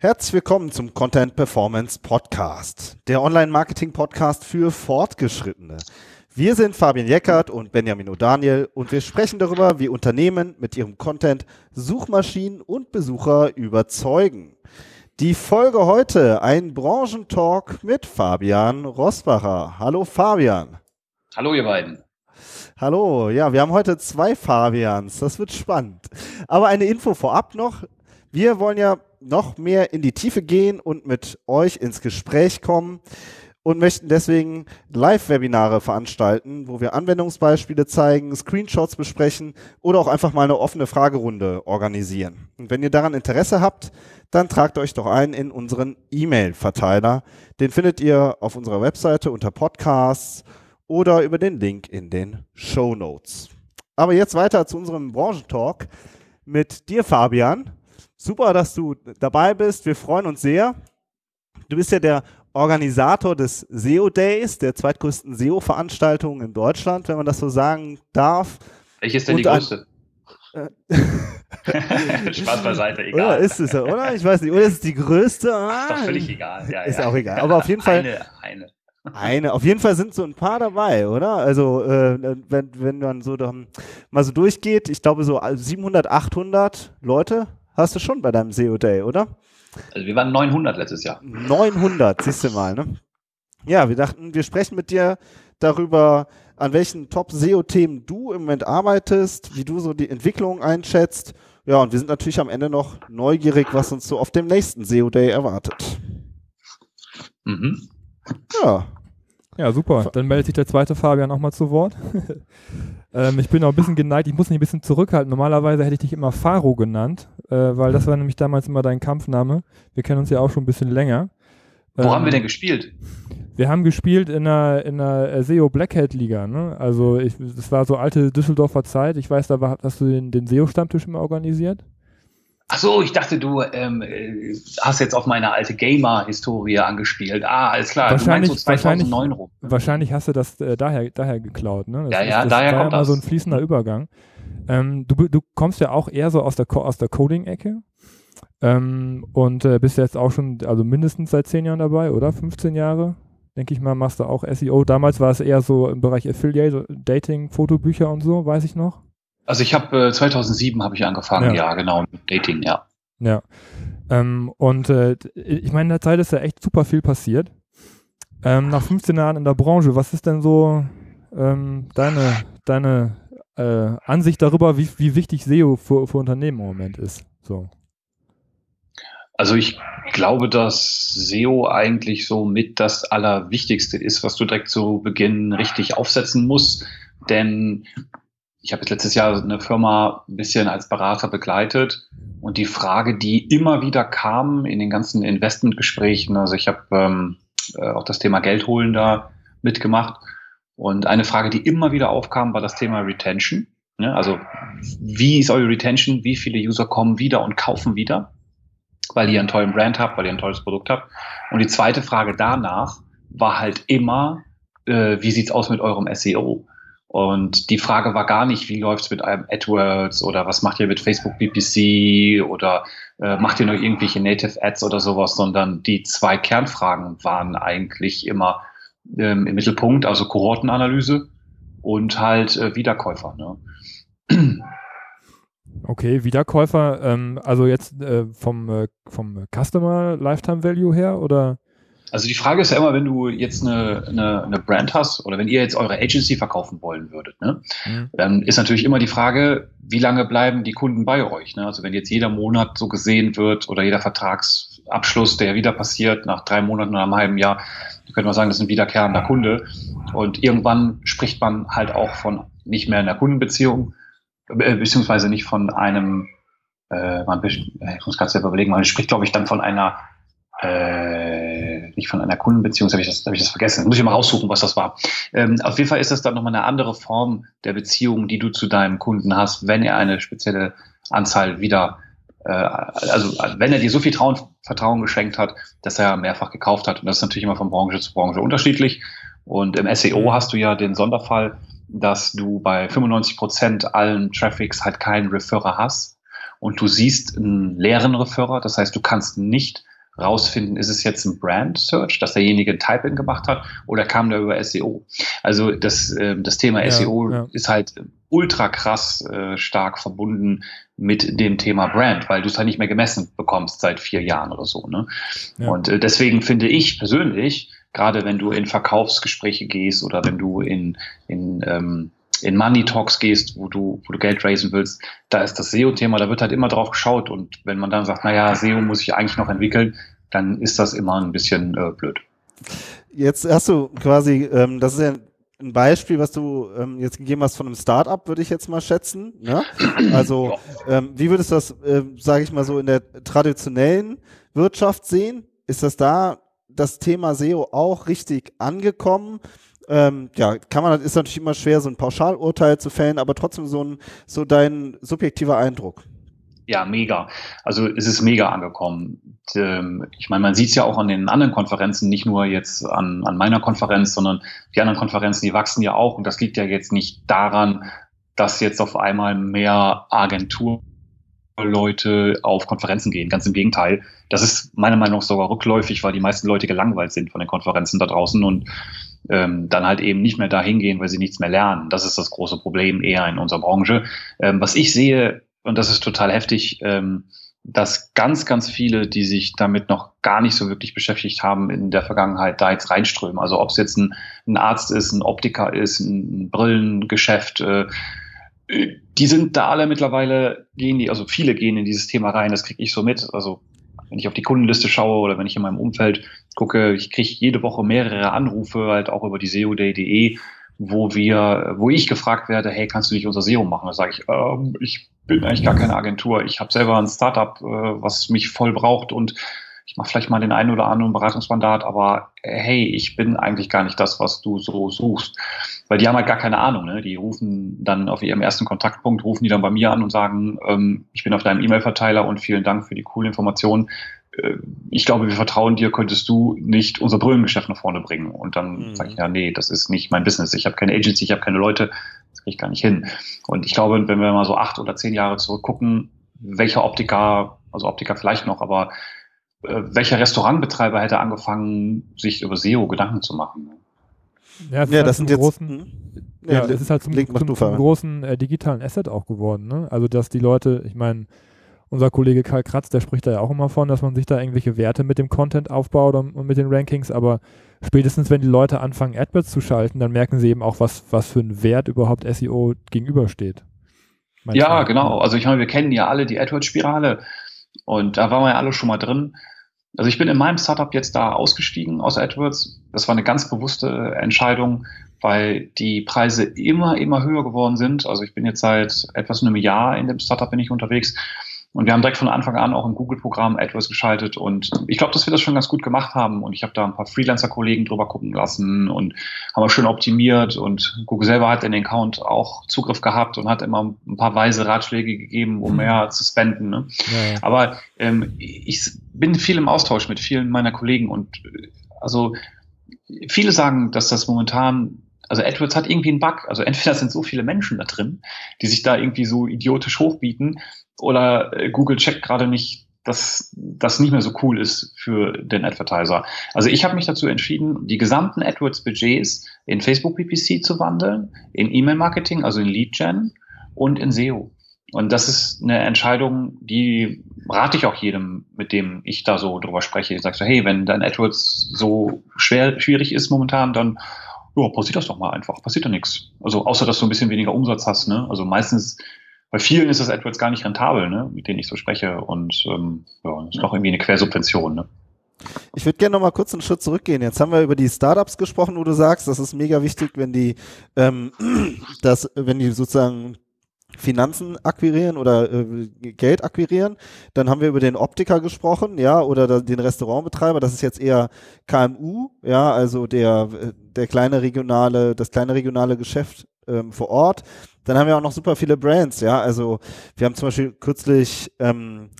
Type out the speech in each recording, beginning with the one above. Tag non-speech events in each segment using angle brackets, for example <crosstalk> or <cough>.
Herzlich willkommen zum Content Performance Podcast, der Online-Marketing-Podcast für Fortgeschrittene. Wir sind Fabian Jeckert und Benjamin O'Daniel und wir sprechen darüber, wie Unternehmen mit ihrem Content Suchmaschinen und Besucher überzeugen. Die Folge heute, ein Branchentalk mit Fabian Rosbacher. Hallo Fabian. Hallo ihr beiden. Hallo, ja, wir haben heute zwei Fabians, das wird spannend. Aber eine Info vorab noch, wir wollen ja noch mehr in die Tiefe gehen und mit euch ins Gespräch kommen und möchten deswegen Live-Webinare veranstalten, wo wir Anwendungsbeispiele zeigen, Screenshots besprechen oder auch einfach mal eine offene Fragerunde organisieren. Und wenn ihr daran Interesse habt, dann tragt euch doch ein in unseren E-Mail-Verteiler. Den findet ihr auf unserer Webseite unter Podcasts oder über den Link in den Show Notes. Aber jetzt weiter zu unserem Branchentalk mit dir, Fabian. Super, dass du dabei bist. Wir freuen uns sehr. Du bist ja der Organisator des SEO Days, der zweitgrößten SEO-Veranstaltung in Deutschland, wenn man das so sagen darf. Welche ist denn Und die größte? <laughs> <laughs> Spaß beiseite, egal. Oder ist es, oder? Ich weiß nicht. Oder ist es die größte? Ah, ist doch völlig egal. Ja, ist ja. auch egal. Aber auf jeden Fall. Eine, eine. Eine. Auf jeden Fall sind so ein paar dabei, oder? Also, äh, wenn, wenn man so dann mal so durchgeht, ich glaube, so 700, 800 Leute hast du schon bei deinem SEO Day, oder? Also wir waren 900 letztes Jahr. 900, siehst du mal, ne? Ja, wir dachten, wir sprechen mit dir darüber, an welchen Top-SEO-Themen du im Moment arbeitest, wie du so die Entwicklung einschätzt. Ja, und wir sind natürlich am Ende noch neugierig, was uns so auf dem nächsten SEO-Day erwartet. Mhm. Ja. Ja, super. Dann meldet sich der zweite Fabian auch mal zu Wort. <laughs> ähm, ich bin auch ein bisschen geneigt, ich muss mich ein bisschen zurückhalten. Normalerweise hätte ich dich immer Faro genannt, äh, weil das war nämlich damals immer dein Kampfname. Wir kennen uns ja auch schon ein bisschen länger. Wo ähm, haben wir denn gespielt? Wir haben gespielt in der, in der SEO Blackhead Liga. Ne? Also ich, das war so alte Düsseldorfer Zeit. Ich weiß, da war, hast du den, den SEO-Stammtisch immer organisiert. Ach so, ich dachte, du ähm, hast jetzt auf meine alte Gamer-Historie angespielt. Ah, alles klar. Wahrscheinlich, so 2009 rum. Wahrscheinlich hast du das äh, daher, daher geklaut. Ne? Das ja, ja, das daher war kommt ja mal so ein fließender Übergang. Ähm, du, du kommst ja auch eher so aus der, aus der Coding-Ecke. Ähm, und äh, bist jetzt auch schon, also mindestens seit zehn Jahren dabei, oder? 15 Jahre? Denke ich mal, machst du auch SEO. Damals war es eher so im Bereich Affiliate, Dating, Fotobücher und so, weiß ich noch. Also ich habe äh, 2007 habe ich angefangen, ja. ja, genau, mit Dating, ja. Ja. Ähm, und äh, ich meine, in der Zeit ist ja echt super viel passiert. Ähm, nach 15 Jahren in der Branche, was ist denn so ähm, deine, deine äh, Ansicht darüber, wie, wie wichtig SEO für, für Unternehmen im Moment ist? So. Also ich glaube, dass SEO eigentlich so mit das Allerwichtigste ist, was du direkt zu Beginn richtig aufsetzen musst. Denn ich habe jetzt letztes Jahr eine Firma ein bisschen als Berater begleitet und die Frage, die immer wieder kam in den ganzen Investmentgesprächen, also ich habe ähm, äh, auch das Thema Geld holen da mitgemacht und eine Frage, die immer wieder aufkam, war das Thema Retention. Ne? Also wie ist eure Retention? Wie viele User kommen wieder und kaufen wieder? Weil ihr einen tollen Brand habt, weil ihr ein tolles Produkt habt. Und die zweite Frage danach war halt immer, äh, wie sieht's aus mit eurem SEO? Und die Frage war gar nicht, wie läuft's mit einem AdWords oder was macht ihr mit Facebook PPC oder äh, macht ihr noch irgendwelche Native Ads oder sowas, sondern die zwei Kernfragen waren eigentlich immer ähm, im Mittelpunkt, also Kohortenanalyse und halt äh, Wiederkäufer. Ne? Okay, Wiederkäufer, ähm, also jetzt äh, vom, äh, vom Customer Lifetime Value her oder? Also die Frage ist ja immer, wenn du jetzt eine, eine, eine Brand hast oder wenn ihr jetzt eure Agency verkaufen wollen würdet, ne, mhm. dann ist natürlich immer die Frage, wie lange bleiben die Kunden bei euch? Ne? Also wenn jetzt jeder Monat so gesehen wird oder jeder Vertragsabschluss, der wieder passiert nach drei Monaten oder einem halben Jahr, dann könnte man sagen, das ist ein wiederkehrender Kunde. Und irgendwann spricht man halt auch von nicht mehr einer Kundenbeziehung, äh, beziehungsweise nicht von einem, äh, man, ich muss gerade selber überlegen, man spricht, glaube ich, dann von einer äh, nicht von einer Kundenbeziehung, habe ich, das, hab ich das vergessen. Muss ich mal raussuchen, was das war. Ähm, auf jeden Fall ist das dann nochmal eine andere Form der Beziehung, die du zu deinem Kunden hast, wenn er eine spezielle Anzahl wieder, äh, also wenn er dir so viel Trauen, Vertrauen geschenkt hat, dass er mehrfach gekauft hat. Und das ist natürlich immer von Branche zu Branche unterschiedlich. Und im SEO mhm. hast du ja den Sonderfall, dass du bei 95 Prozent allen Traffics halt keinen Referrer hast und du siehst einen leeren Referrer. Das heißt, du kannst nicht rausfinden, ist es jetzt ein Brand Search, dass derjenige ein Type-In gemacht hat oder kam der über SEO? Also das, äh, das Thema ja, SEO ja. ist halt ultra krass äh, stark verbunden mit dem Thema Brand, weil du es halt nicht mehr gemessen bekommst seit vier Jahren oder so. Ne? Ja. Und äh, deswegen finde ich persönlich, gerade wenn du in Verkaufsgespräche gehst oder wenn du in, in ähm, in Money Talks gehst, wo du, wo du Geld raisen willst, da ist das SEO-Thema, da wird halt immer drauf geschaut. Und wenn man dann sagt, naja, SEO muss ich eigentlich noch entwickeln, dann ist das immer ein bisschen äh, blöd. Jetzt hast du quasi, ähm, das ist ja ein Beispiel, was du ähm, jetzt gegeben hast von einem Startup, würde ich jetzt mal schätzen. Ne? Also, ähm, wie würdest du das, äh, sage ich mal so, in der traditionellen Wirtschaft sehen? Ist das da das Thema SEO auch richtig angekommen? Ähm, ja, kann man, ist natürlich immer schwer, so ein Pauschalurteil zu fällen, aber trotzdem so ein, so dein subjektiver Eindruck. Ja, mega. Also es ist mega angekommen. Ähm, ich meine, man sieht es ja auch an den anderen Konferenzen, nicht nur jetzt an, an meiner Konferenz, sondern die anderen Konferenzen, die wachsen ja auch. Und das liegt ja jetzt nicht daran, dass jetzt auf einmal mehr Agenturleute auf Konferenzen gehen. Ganz im Gegenteil. Das ist meiner Meinung nach sogar rückläufig, weil die meisten Leute gelangweilt sind von den Konferenzen da draußen und ähm, dann halt eben nicht mehr dahin gehen, weil sie nichts mehr lernen. Das ist das große Problem eher in unserer Branche. Ähm, was ich sehe, und das ist total heftig, ähm, dass ganz, ganz viele, die sich damit noch gar nicht so wirklich beschäftigt haben in der Vergangenheit, da jetzt reinströmen. Also ob es jetzt ein, ein, Arzt ist, ein Optiker ist, ein Brillengeschäft, äh, die sind da alle mittlerweile, gehen die, also viele gehen in dieses Thema rein, das kriege ich so mit. Also wenn ich auf die Kundenliste schaue oder wenn ich in meinem Umfeld gucke, ich kriege jede Woche mehrere Anrufe, halt auch über die SEOday.de, wo wir, wo ich gefragt werde, hey, kannst du nicht unser SEO machen? Da sage ich, ähm, ich bin eigentlich gar keine Agentur. Ich habe selber ein Startup, äh, was mich voll braucht und ich mache vielleicht mal den einen oder anderen Beratungsmandat, aber äh, hey, ich bin eigentlich gar nicht das, was du so suchst. Weil die haben halt gar keine Ahnung. Ne? Die rufen dann auf ihrem ersten Kontaktpunkt, rufen die dann bei mir an und sagen, ähm, ich bin auf deinem E-Mail-Verteiler und vielen Dank für die coole Information. Äh, ich glaube, wir vertrauen dir, könntest du nicht unser Brüllengeschäft nach vorne bringen. Und dann mhm. sage ich, ja, nee, das ist nicht mein Business. Ich habe keine Agency, ich habe keine Leute, das kriege ich gar nicht hin. Und ich glaube, wenn wir mal so acht oder zehn Jahre zurückgucken, welcher Optiker, also Optiker vielleicht noch, aber welcher Restaurantbetreiber hätte angefangen, sich über SEO Gedanken zu machen? Ja, das, ja, das sind jetzt großen, hm? ja, ja, es ist halt zum, Link, zum, zum großen äh, digitalen Asset auch geworden. Ne? Also dass die Leute, ich meine, unser Kollege Karl Kratz, der spricht da ja auch immer von, dass man sich da irgendwelche Werte mit dem Content aufbaut und, und mit den Rankings, aber spätestens wenn die Leute anfangen, AdWords zu schalten, dann merken sie eben auch, was, was für ein Wert überhaupt SEO gegenübersteht. Ja, genau. Also ich meine, wir kennen ja alle die AdWords-Spirale und da waren wir ja alle schon mal drin. Also ich bin in meinem Startup jetzt da ausgestiegen aus AdWords. Das war eine ganz bewusste Entscheidung, weil die Preise immer, immer höher geworden sind. Also ich bin jetzt seit etwas einem Jahr in dem Startup bin ich unterwegs und wir haben direkt von Anfang an auch im Google-Programm AdWords geschaltet und ich glaube, dass wir das schon ganz gut gemacht haben und ich habe da ein paar Freelancer-Kollegen drüber gucken lassen und haben wir schön optimiert und Google selber hat in den Account auch Zugriff gehabt und hat immer ein paar weise Ratschläge gegeben, um mhm. mehr zu spenden. Ne? Ja, ja. Aber ähm, ich bin viel im Austausch mit vielen meiner Kollegen und also viele sagen, dass das momentan also AdWords hat irgendwie einen Bug. Also entweder sind so viele Menschen da drin, die sich da irgendwie so idiotisch hochbieten, oder äh, Google checkt gerade nicht, dass das nicht mehr so cool ist für den Advertiser. Also ich habe mich dazu entschieden, die gesamten AdWords-Budgets in Facebook PPC zu wandeln, in E-Mail-Marketing, also in Lead-Gen und in SEO. Und das ist eine Entscheidung, die rate ich auch jedem, mit dem ich da so drüber spreche. Ich sage so, hey, wenn dein AdWords so schwer, schwierig ist momentan, dann ja, passiert das doch mal einfach. Passiert da nichts. Also außer, dass du ein bisschen weniger Umsatz hast. Ne? Also meistens bei vielen ist das AdWords gar nicht rentabel, ne, mit denen ich so spreche. Und ähm, ja, ist doch irgendwie eine Quersubvention. Ne? Ich würde gerne noch mal kurz einen Schritt zurückgehen. Jetzt haben wir über die Startups gesprochen, wo du sagst, das ist mega wichtig, wenn die, ähm, <clears throat> das, wenn die sozusagen Finanzen akquirieren oder äh, Geld akquirieren. Dann haben wir über den Optiker gesprochen, ja, oder den Restaurantbetreiber. Das ist jetzt eher KMU, ja, also der der kleine regionale, das kleine regionale Geschäft ähm, vor Ort. Dann haben wir auch noch super viele Brands, ja. Also wir haben zum Beispiel kürzlich ähm,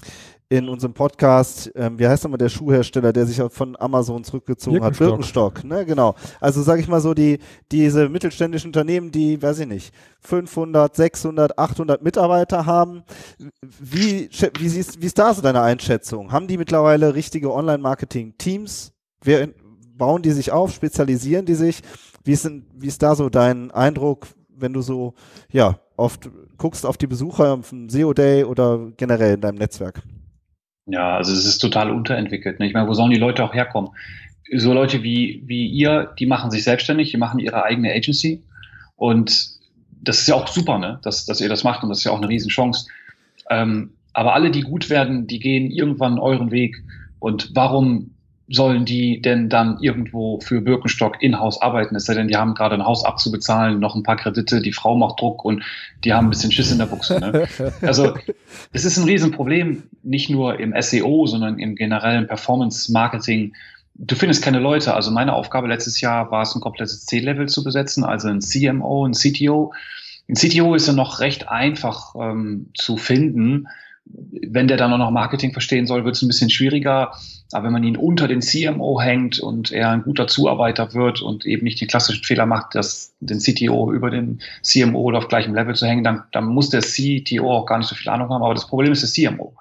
in unserem Podcast, ähm, wie heißt nochmal der Schuhhersteller, der sich von Amazon zurückgezogen hat? Birkenstock, ne, genau. Also sage ich mal so, die, diese mittelständischen Unternehmen, die, weiß ich nicht, 500, 600, 800 Mitarbeiter haben. Wie, wie, siehst, wie ist da so deine Einschätzung? Haben die mittlerweile richtige Online-Marketing-Teams? Wer, bauen die sich auf? Spezialisieren die sich? Wie ist, denn, wie ist da so dein Eindruck, wenn du so, ja, oft guckst auf die Besucher auf dem SEO Day oder generell in deinem Netzwerk? Ja, also es ist total unterentwickelt. Ne? Ich meine, wo sollen die Leute auch herkommen? So Leute wie, wie ihr, die machen sich selbstständig, die machen ihre eigene Agency. Und das ist ja auch super, ne? dass, dass ihr das macht und das ist ja auch eine Riesenchance. Ähm, aber alle, die gut werden, die gehen irgendwann euren Weg. Und warum sollen die denn dann irgendwo für Birkenstock in-house arbeiten? Es sei denn, die haben gerade ein Haus abzubezahlen, noch ein paar Kredite, die Frau macht Druck und die haben ein bisschen Schiss in der Buchse. Ne? <laughs> Also es ist ein Riesenproblem, nicht nur im SEO, sondern im generellen Performance-Marketing. Du findest keine Leute. Also meine Aufgabe letztes Jahr war es, ein komplettes C-Level zu besetzen, also ein CMO, ein CTO. Ein CTO ist ja noch recht einfach ähm, zu finden wenn der dann auch noch Marketing verstehen soll, wird es ein bisschen schwieriger. Aber wenn man ihn unter den CMO hängt und er ein guter Zuarbeiter wird und eben nicht den klassischen Fehler macht, dass den CTO über den CMO oder auf gleichem Level zu hängen, dann, dann muss der CTO auch gar nicht so viel Ahnung haben. Aber das Problem ist der CMO.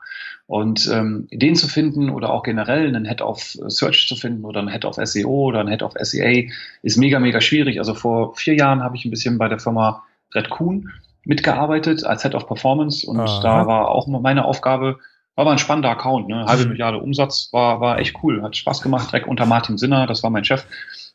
Und ähm, den zu finden oder auch generell einen Head of Search zu finden oder einen Head of SEO oder einen Head of SEA ist mega, mega schwierig. Also vor vier Jahren habe ich ein bisschen bei der Firma Red Kuhn mitgearbeitet als Head of Performance und Aha. da war auch meine Aufgabe, war aber ein spannender Account, ne? halbe mhm. Milliarde Umsatz, war, war echt cool, hat Spaß gemacht, direkt unter Martin Sinner, das war mein Chef,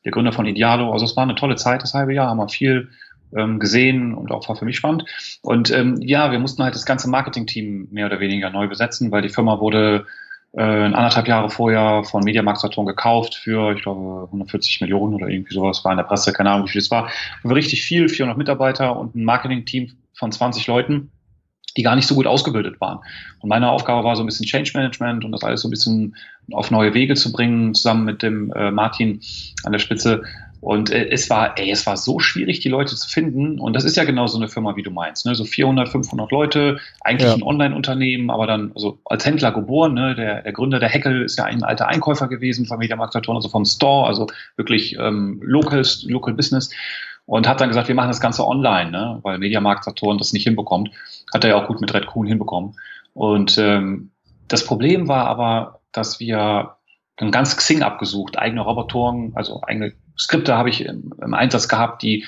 der Gründer von Idealo, also es war eine tolle Zeit, das halbe Jahr, haben wir viel ähm, gesehen und auch war für mich spannend. Und ähm, ja, wir mussten halt das ganze Marketing-Team mehr oder weniger neu besetzen, weil die Firma wurde äh, anderthalb Jahre vorher von Mediamarkt Saturn gekauft für, ich glaube, 140 Millionen oder irgendwie sowas, war in der Presse, keine Ahnung, wie viel es war. Und richtig viel, 400 Mitarbeiter und ein Marketing-Team von 20 Leuten, die gar nicht so gut ausgebildet waren. Und meine Aufgabe war so ein bisschen Change Management und das alles so ein bisschen auf neue Wege zu bringen, zusammen mit dem äh, Martin an der Spitze. Und äh, es war, ey, es war so schwierig, die Leute zu finden. Und das ist ja genau so eine Firma, wie du meinst. Ne? So 400, 500 Leute, eigentlich ja. ein Online-Unternehmen, aber dann also als Händler geboren. Ne? Der, der Gründer, der Heckel, ist ja ein alter Einkäufer gewesen von Mediamarkt Saturn, also vom Store, also wirklich ähm, Local, Local Business und hat dann gesagt, wir machen das Ganze online, ne? weil Mediamarkt Saturn das nicht hinbekommt. Hat er ja auch gut mit Red Kuhn hinbekommen. Und ähm, das Problem war aber, dass wir ein ganz Xing abgesucht, eigene Robotoren, also eigene Skripte habe ich im, im, Einsatz gehabt, die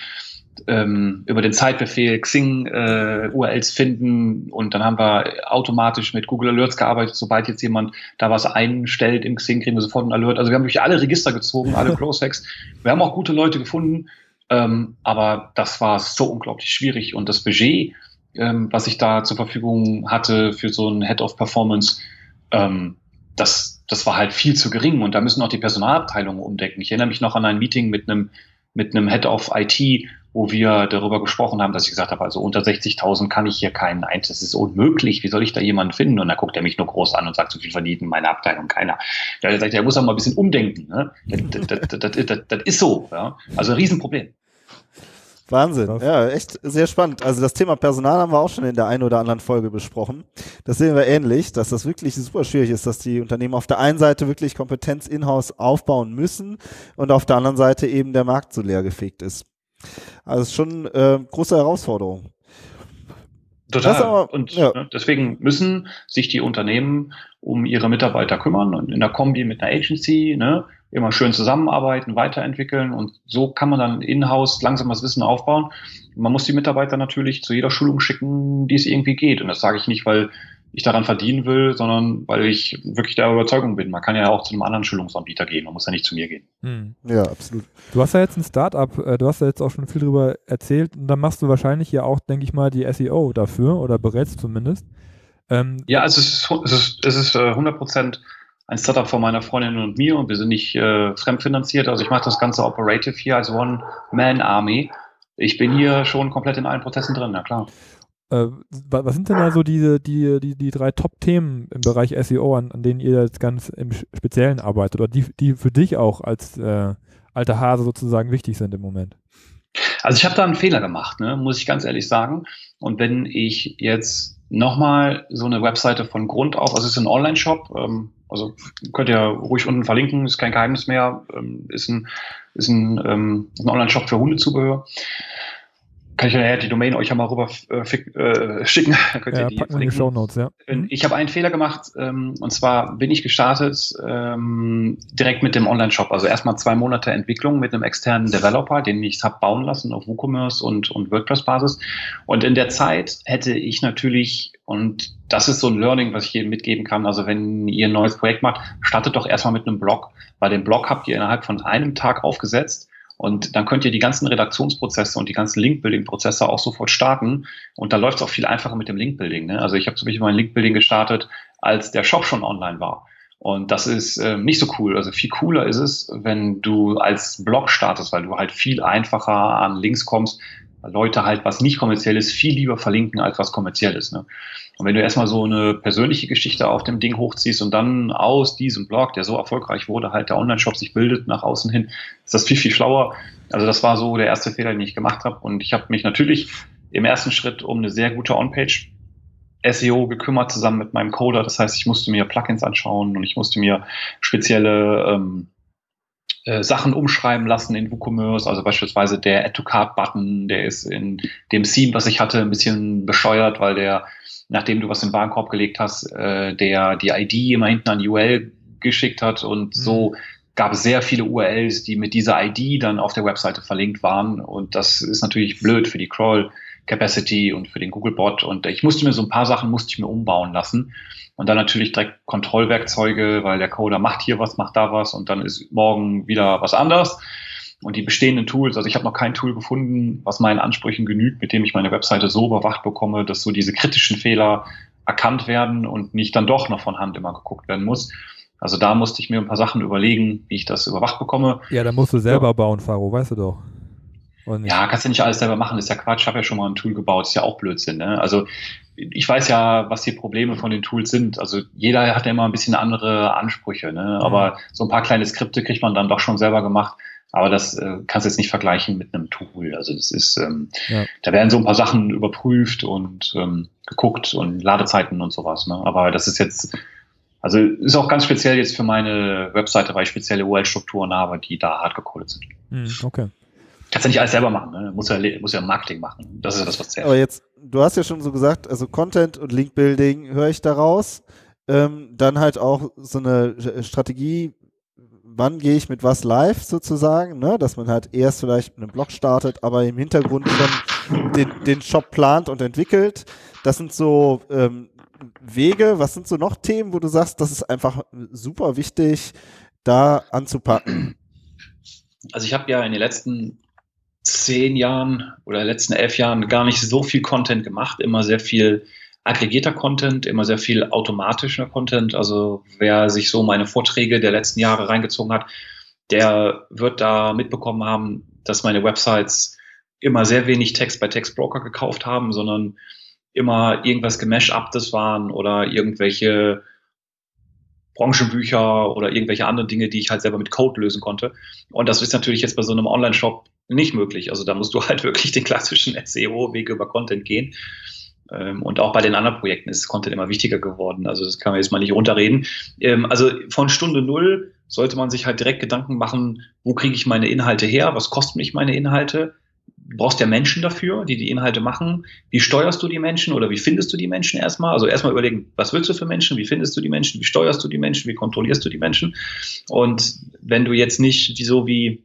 ähm, über den Zeitbefehl Xing äh, URLs finden und dann haben wir automatisch mit Google Alerts gearbeitet. Sobald jetzt jemand da was einstellt im Xing, kriegen wir sofort einen Alert. Also wir haben durch alle Register gezogen, alle <laughs> Close-Hacks. Wir haben auch gute Leute gefunden, ähm, aber das war so unglaublich schwierig und das Budget, ähm, was ich da zur Verfügung hatte für so ein Head of Performance, ähm, das, das war halt viel zu gering und da müssen auch die Personalabteilungen umdecken. Ich erinnere mich noch an ein Meeting mit einem mit einem Head of IT, wo wir darüber gesprochen haben, dass ich gesagt habe, also unter 60.000 kann ich hier keinen ein, das ist unmöglich, wie soll ich da jemanden finden? Und da guckt er mich nur groß an und sagt, so viel verdient in meiner Abteilung keiner. Da sagt er, er muss auch mal ein bisschen umdenken. Ne? Das, das, das, das, das ist so. Ja? Also ein Riesenproblem. Wahnsinn. Ja, echt sehr spannend. Also das Thema Personal haben wir auch schon in der einen oder anderen Folge besprochen. Das sehen wir ähnlich, dass das wirklich super schwierig ist, dass die Unternehmen auf der einen Seite wirklich Kompetenz in-house aufbauen müssen und auf der anderen Seite eben der Markt so leer gefegt ist. Also es ist schon äh, große Herausforderung. Total. Aber, und ja. Ne, deswegen müssen sich die Unternehmen um ihre Mitarbeiter kümmern und in der Kombi mit einer Agency, ne, immer schön zusammenarbeiten, weiterentwickeln und so kann man dann in-house langsam das Wissen aufbauen. Man muss die Mitarbeiter natürlich zu jeder Schulung schicken, die es irgendwie geht. Und das sage ich nicht, weil ich daran verdienen will, sondern weil ich wirklich der Überzeugung bin. Man kann ja auch zu einem anderen Schulungsanbieter gehen, man muss ja nicht zu mir gehen. Hm. Ja, absolut. Du hast ja jetzt ein Startup, äh, du hast ja jetzt auch schon viel darüber erzählt und dann machst du wahrscheinlich ja auch, denke ich mal, die SEO dafür oder berätst zumindest. Ähm, ja, also es ist, es ist, es ist 100 äh, Prozent ein Startup von meiner Freundin und mir und wir sind nicht äh, fremdfinanziert. Also ich mache das ganze Operative hier als One-Man-Army. Ich bin hier schon komplett in allen Prozessen drin, na klar. Äh, was sind denn da so diese, die, die, die drei Top-Themen im Bereich SEO, an, an denen ihr jetzt ganz im Speziellen arbeitet oder die, die für dich auch als äh, alter Hase sozusagen wichtig sind im Moment? Also ich habe da einen Fehler gemacht, ne, muss ich ganz ehrlich sagen. Und wenn ich jetzt nochmal so eine Webseite von Grund auf, also es ist ein Online-Shop, ähm, also könnt ihr ruhig unten verlinken, ist kein Geheimnis mehr, ähm, ist ein, ist ein, ähm, ein Online-Shop für Hundezubehör kann ich nachher die Domain euch ja mal rüber äh, äh schicken. <laughs> könnt ja, ihr die packen die Show Notes, ja. Mhm. Ich habe einen Fehler gemacht, ähm, und zwar bin ich gestartet ähm, direkt mit dem Online-Shop. Also erstmal zwei Monate Entwicklung mit einem externen Developer, den ich habe bauen lassen auf WooCommerce und, und WordPress-Basis. Und in der Zeit hätte ich natürlich, und das ist so ein Learning, was ich jedem mitgeben kann, also wenn ihr ein neues Projekt macht, startet doch erstmal mit einem Blog, weil den Blog habt ihr innerhalb von einem Tag aufgesetzt und dann könnt ihr die ganzen Redaktionsprozesse und die ganzen Link-Building-Prozesse auch sofort starten. Und da läuft es auch viel einfacher mit dem Link-Building. Ne? Also ich habe zum Beispiel mein Link-Building gestartet, als der Shop schon online war. Und das ist äh, nicht so cool. Also viel cooler ist es, wenn du als Blog startest, weil du halt viel einfacher an Links kommst, Leute halt was nicht kommerzielles viel lieber verlinken als was kommerzielles. Ne? Und wenn du erstmal so eine persönliche Geschichte auf dem Ding hochziehst und dann aus diesem Blog, der so erfolgreich wurde, halt der Online-Shop sich bildet nach außen hin, ist das viel, viel schlauer. Also das war so der erste Fehler, den ich gemacht habe. Und ich habe mich natürlich im ersten Schritt um eine sehr gute On-Page SEO gekümmert, zusammen mit meinem Coder. Das heißt, ich musste mir Plugins anschauen und ich musste mir spezielle ähm, äh, Sachen umschreiben lassen in WooCommerce. Also beispielsweise der Add-to-Card-Button, der ist in dem Theme, was ich hatte, ein bisschen bescheuert, weil der nachdem du was im Warenkorb gelegt hast, äh, der die ID immer hinten an URL geschickt hat und mhm. so gab es sehr viele URLs, die mit dieser ID dann auf der Webseite verlinkt waren und das ist natürlich blöd für die Crawl Capacity und für den Googlebot und ich musste mir so ein paar Sachen musste ich mir umbauen lassen und dann natürlich direkt Kontrollwerkzeuge, weil der Coder macht hier was, macht da was und dann ist morgen wieder was anders und die bestehenden Tools, also ich habe noch kein Tool gefunden, was meinen Ansprüchen genügt, mit dem ich meine Webseite so überwacht bekomme, dass so diese kritischen Fehler erkannt werden und nicht dann doch noch von Hand immer geguckt werden muss. Also da musste ich mir ein paar Sachen überlegen, wie ich das überwacht bekomme. Ja, dann musst du selber ja. bauen, Faro, weißt du doch. Ja, kannst du nicht alles selber machen, ist ja Quatsch. Ich habe ja schon mal ein Tool gebaut, ist ja auch Blödsinn. Ne? Also ich weiß ja, was die Probleme von den Tools sind. Also jeder hat ja immer ein bisschen andere Ansprüche, ne? Mhm. aber so ein paar kleine Skripte kriegt man dann doch schon selber gemacht. Aber das äh, kannst du jetzt nicht vergleichen mit einem Tool. Also das ist, ähm, ja. da werden so ein paar Sachen überprüft und ähm, geguckt und Ladezeiten und sowas. Ne? Aber das ist jetzt, also ist auch ganz speziell jetzt für meine Webseite, weil ich spezielle URL-Strukturen habe, die da hart gecodet sind. Mhm, okay. Kannst ja nicht alles selber machen, ne? muss ja, muss ja Marketing machen. Das ist ja das, was zählt. Aber jetzt, du hast ja schon so gesagt, also Content und Link-Building höre ich daraus. Ähm, dann halt auch so eine Strategie, wann gehe ich mit was live sozusagen, ne? dass man halt erst vielleicht mit einem Blog startet, aber im Hintergrund schon den, den Shop plant und entwickelt. Das sind so ähm, Wege. Was sind so noch Themen, wo du sagst, das ist einfach super wichtig, da anzupacken? Also ich habe ja in den letzten zehn Jahren oder letzten elf Jahren gar nicht so viel Content gemacht, immer sehr viel aggregierter Content, immer sehr viel automatischer Content. Also wer sich so meine Vorträge der letzten Jahre reingezogen hat, der wird da mitbekommen haben, dass meine Websites immer sehr wenig Text bei Textbroker gekauft haben, sondern immer irgendwas gemashed-uptes waren oder irgendwelche Branchenbücher oder irgendwelche anderen Dinge, die ich halt selber mit Code lösen konnte. Und das ist natürlich jetzt bei so einem Online-Shop nicht möglich. Also da musst du <laughs> halt wirklich den klassischen SEO-Weg über Content gehen. Ähm, und auch bei den anderen Projekten ist Content immer wichtiger geworden. Also das kann man jetzt mal nicht runterreden. Ähm, also von Stunde Null sollte man sich halt direkt Gedanken machen, wo kriege ich meine Inhalte her? Was kosten mich meine Inhalte? Du brauchst ja Menschen dafür, die die Inhalte machen. Wie steuerst du die Menschen oder wie findest du die Menschen erstmal? Also erstmal überlegen, was willst du für Menschen? Wie findest du die Menschen? Wie steuerst du die Menschen? Wie kontrollierst du die Menschen? Und wenn du jetzt nicht so wie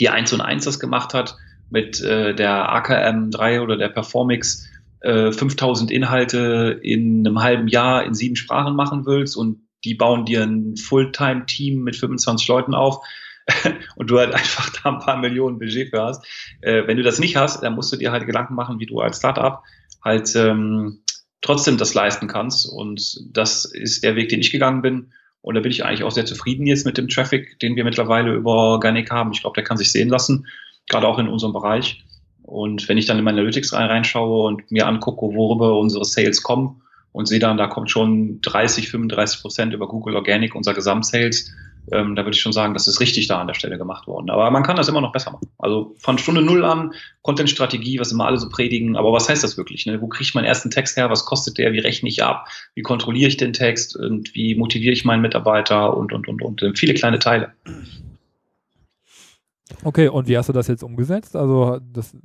die 1 und 1 das gemacht hat, mit äh, der AKM 3 oder der Performix, 5000 äh, Inhalte in einem halben Jahr in sieben Sprachen machen willst und die bauen dir ein Fulltime-Team mit 25 Leuten auf <laughs> und du halt einfach da ein paar Millionen Budget für hast. Äh, wenn du das nicht hast, dann musst du dir halt Gedanken machen, wie du als Startup halt ähm, trotzdem das leisten kannst. Und das ist der Weg, den ich gegangen bin. Und da bin ich eigentlich auch sehr zufrieden jetzt mit dem Traffic, den wir mittlerweile über Organic haben. Ich glaube, der kann sich sehen lassen, gerade auch in unserem Bereich. Und wenn ich dann in meine Analytics rein, reinschaue und mir angucke, worüber unsere Sales kommen und sehe dann, da kommt schon 30, 35 Prozent über Google Organic unser Gesamtsales, ähm, da würde ich schon sagen, das ist richtig da an der Stelle gemacht worden. Aber man kann das immer noch besser machen. Also von Stunde Null an, Content-Strategie, was immer alle so predigen, aber was heißt das wirklich? Ne? Wo kriege ich meinen ersten Text her? Was kostet der? Wie rechne ich ab? Wie kontrolliere ich den Text? Und wie motiviere ich meinen Mitarbeiter? Und, und, und, und. Viele kleine Teile. Okay, und wie hast du das jetzt umgesetzt? Also das,